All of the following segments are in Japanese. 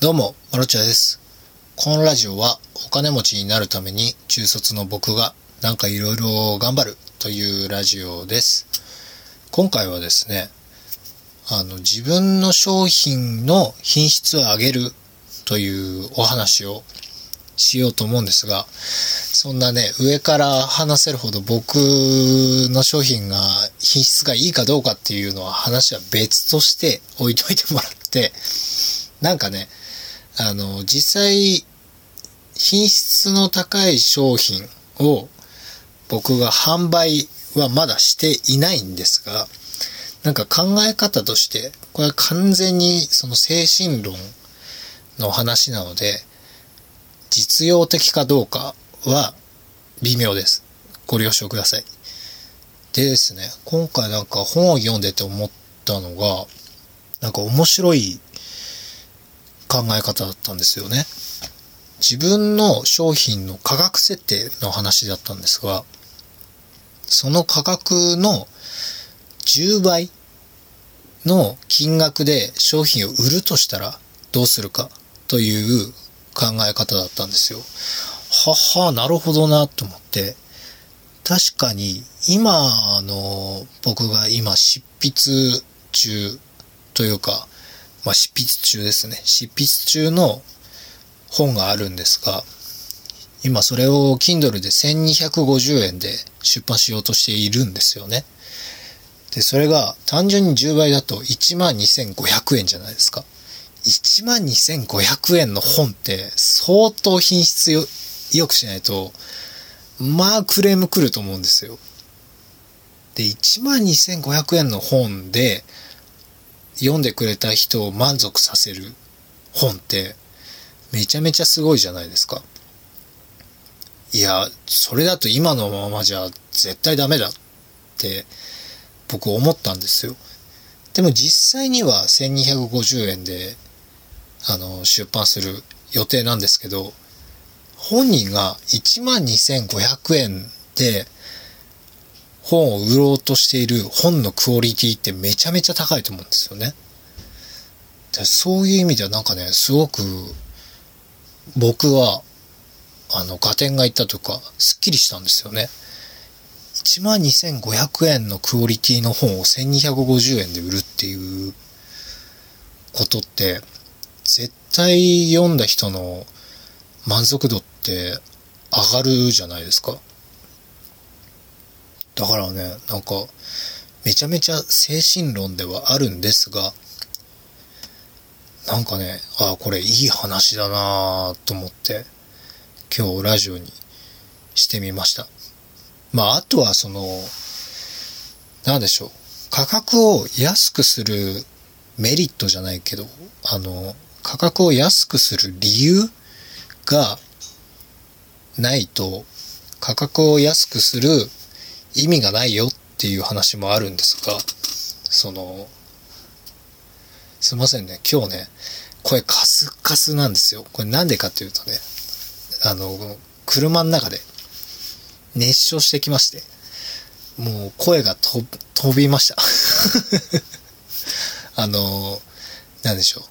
どうも、マロチャです。このラジオはお金持ちになるために中卒の僕がなんかいろいろ頑張るというラジオです。今回はですね、あの自分の商品の品質を上げるというお話をしようと思うんですが、そんなね、上から話せるほど僕の商品が品質がいいかどうかっていうのは話は別として置いといてもらって、なんかね、あの、実際、品質の高い商品を僕が販売はまだしていないんですが、なんか考え方として、これは完全にその精神論の話なので、実用的かどうかは微妙です。ご了承ください。でですね、今回なんか本を読んでて思ったのが、なんか面白い考え方だったんですよね。自分の商品の価格設定の話だったんですが、その価格の10倍の金額で商品を売るとしたらどうするかという考え方だったんですよ。はは、なるほどなと思って、確かに今、あの、僕が今執筆中というか、まあ、執筆中ですね。執筆中の本があるんですが、今それを Kindle で1250円で出版しようとしているんですよね。で、それが単純に10倍だと12,500円じゃないですか。12,500円の本って相当品質よ良くしないと、まあクレーム来ると思うんですよ。で、12,500円の本で読んでくれた人を満足させる本ってめちゃめちゃすごいじゃないですか。いや、それだと今のままじゃ絶対ダメだって僕思ったんですよ。でも実際には1250円であの出版する予定なんですけど、本人が12,500円で本を売ろうとしている本のクオリティってめちゃめちゃ高いと思うんですよね。でそういう意味ではなんかね、すごく僕はあの、合点がいったというか、すっきりしたんですよね。12,500円のクオリティの本を1250円で売るっていうことって、絶対読んだ人の満足度って上がるじゃないですか。だからね、なんか、めちゃめちゃ精神論ではあるんですが、なんかね、ああ、これいい話だなと思って、今日ラジオにしてみました。まあ、あとはその、なんでしょう。価格を安くするメリットじゃないけど、あの、価格を安くする理由がないと、価格を安くする意味がないよっていう話もあるんですが、その、すいませんね、今日ね、声カスカスなんですよ。これなんでかっていうとね、あの、車の中で熱唱してきまして、もう声がと飛びました。あの、なんでしょ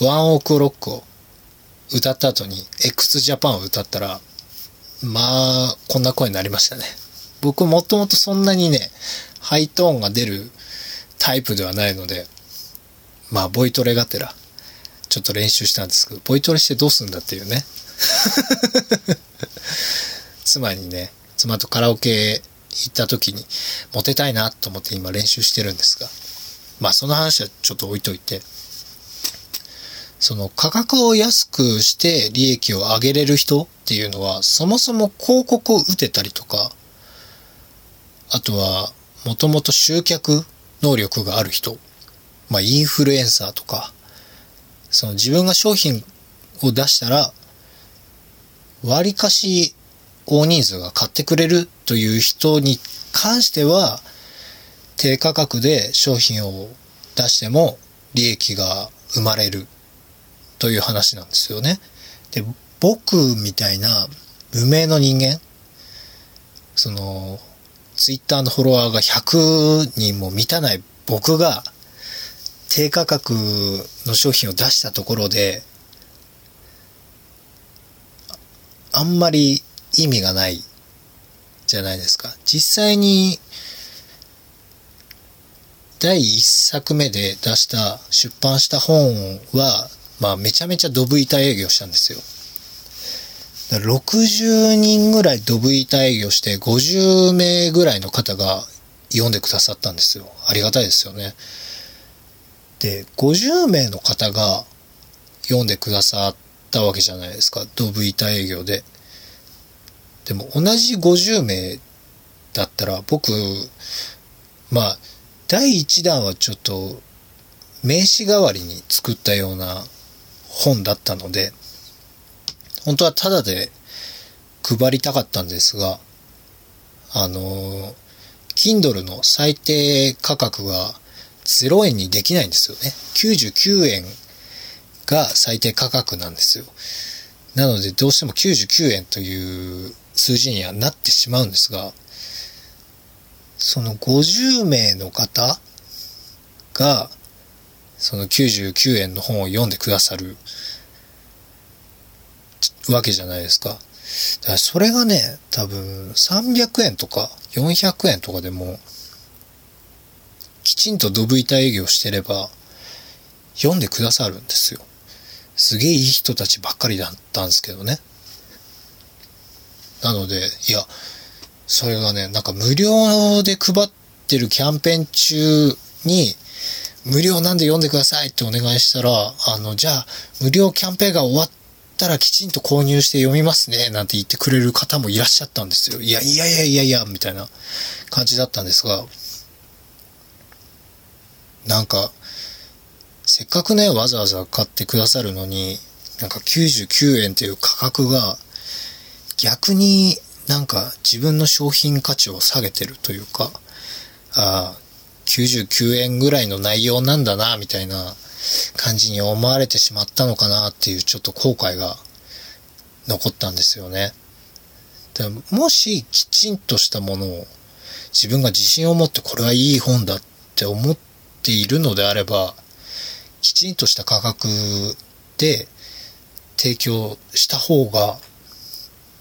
う。ワンオクロックを歌った後に x ジャパンを歌ったら、まあ、こんな声になりましたね。僕もともとそんなにね、ハイトーンが出るタイプではないので、まあ、ボイトレがてら、ちょっと練習したんですけど、ボイトレしてどうすんだっていうね。妻にね、妻とカラオケ行った時に、モテたいなと思って今練習してるんですが、まあその話はちょっと置いといて、その価格を安くして利益を上げれる人っていうのは、そもそも広告を打てたりとか、あとは、もともと集客能力がある人、まあインフルエンサーとか、その自分が商品を出したら、割かし大人数が買ってくれるという人に関しては、低価格で商品を出しても利益が生まれるという話なんですよね。で、僕みたいな無名の人間、その、ツイッターのフォロワーが100人も満たない僕が低価格の商品を出したところで、あんまり意味がないじゃないですか。実際に、第1作目で出した、出版した本は、まあめちゃめちゃドブ板営業したんですよ。60人ぐらいドブ板営業して50名ぐらいの方が読んでくださったんですよ。ありがたいですよね。で、50名の方が読んでくださったわけじゃないですか。ドブ板営業で。でも同じ50名だったら僕、まあ、第1弾はちょっと名刺代わりに作ったような本だったので、本当はタダで配りたかったんですが、あの、Kindle の最低価格が0円にできないんですよね。99円が最低価格なんですよ。なのでどうしても99円という数字にはなってしまうんですが、その50名の方が、その99円の本を読んでくださるわけじゃないですか。だからそれがね、多分300円とか400円とかでも、きちんとドブ板営業してれば、読んでくださるんですよ。すげえいい人たちばっかりだったんですけどね。なので、いや、それがね、なんか無料で配ってるキャンペーン中に、無料なんで読んでくださいってお願いしたら、あの、じゃあ、無料キャンペーンが終わったたらきちんと購入して読みますね、なんて言ってくれる方もいらっしゃったんですよ。いや、いやいやいやいや、みたいな感じだったんですが、なんか、せっかくね、わざわざ買ってくださるのに、なんか99円っていう価格が、逆になんか自分の商品価値を下げてるというか、ああ、99円ぐらいの内容なんだな、みたいな感じに思われてしまったのかなっていうちょっと後悔が残ったんですよね。でもしきちんとしたものを自分が自信を持ってこれはいい本だって思っているのであれば、きちんとした価格で提供した方が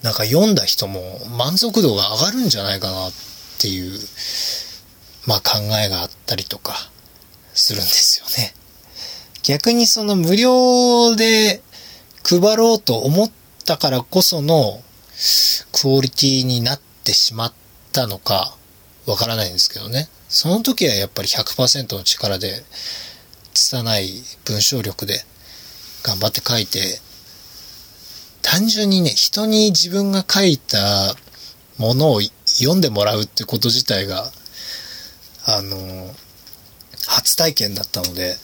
なんか読んだ人も満足度が上がるんじゃないかなっていう、まあ考えがあったりとかするんですよね。逆にその無料で配ろうと思ったからこそのクオリティになってしまったのかわからないんですけどね。その時はやっぱり100%の力で拙い文章力で頑張って書いて単純にね、人に自分が書いたものを読んでもらうってこと自体が、あの、初体験だったので、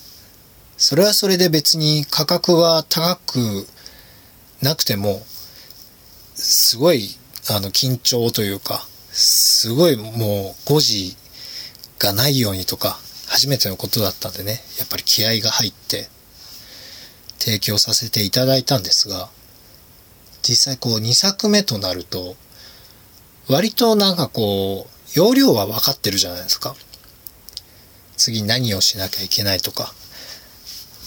それはそれで別に価格が高くなくても、すごい、あの、緊張というか、すごいもう誤字がないようにとか、初めてのことだったんでね、やっぱり気合が入って提供させていただいたんですが、実際こう2作目となると、割となんかこう、容量は分かってるじゃないですか。次何をしなきゃいけないとか、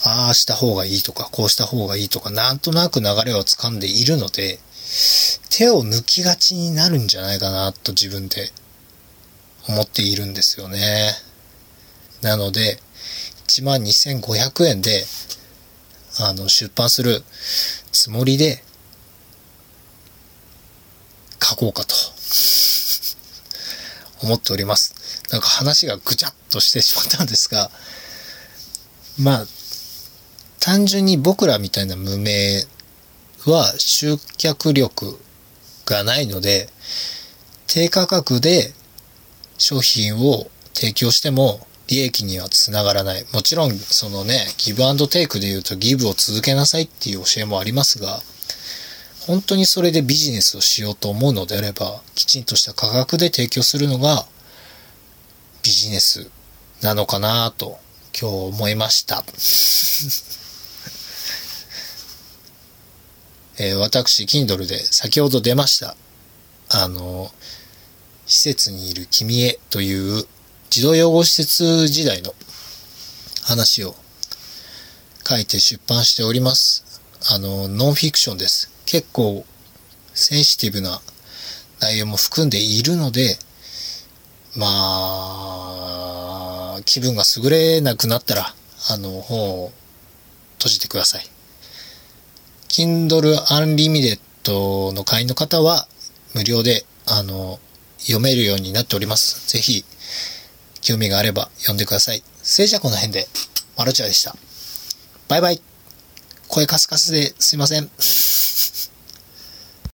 ああした方がいいとか、こうした方がいいとか、なんとなく流れをつかんでいるので、手を抜きがちになるんじゃないかなと自分で思っているんですよね。なので、12,500円で、あの、出版するつもりで書こうかと思っております。なんか話がぐちゃっとしてしまったんですが、まあ、単純に僕らみたいな無名は集客力がないので、低価格で商品を提供しても利益にはつながらない。もちろん、そのね、ギブアンドテイクで言うとギブを続けなさいっていう教えもありますが、本当にそれでビジネスをしようと思うのであれば、きちんとした価格で提供するのがビジネスなのかなと今日思いました。えー、私、Kindle で先ほど出ました。あの、施設にいる君へという児童養護施設時代の話を書いて出版しております。あの、ノンフィクションです。結構センシティブな内容も含んでいるので、まあ、気分が優れなくなったら、あの、本を閉じてください。Kindle Unlimited の会員の方は無料で、あの、読めるようになっております。ぜひ、興味があれば読んでください。それじゃあこの辺で、マルチャでした。バイバイ。声カスカスですいません。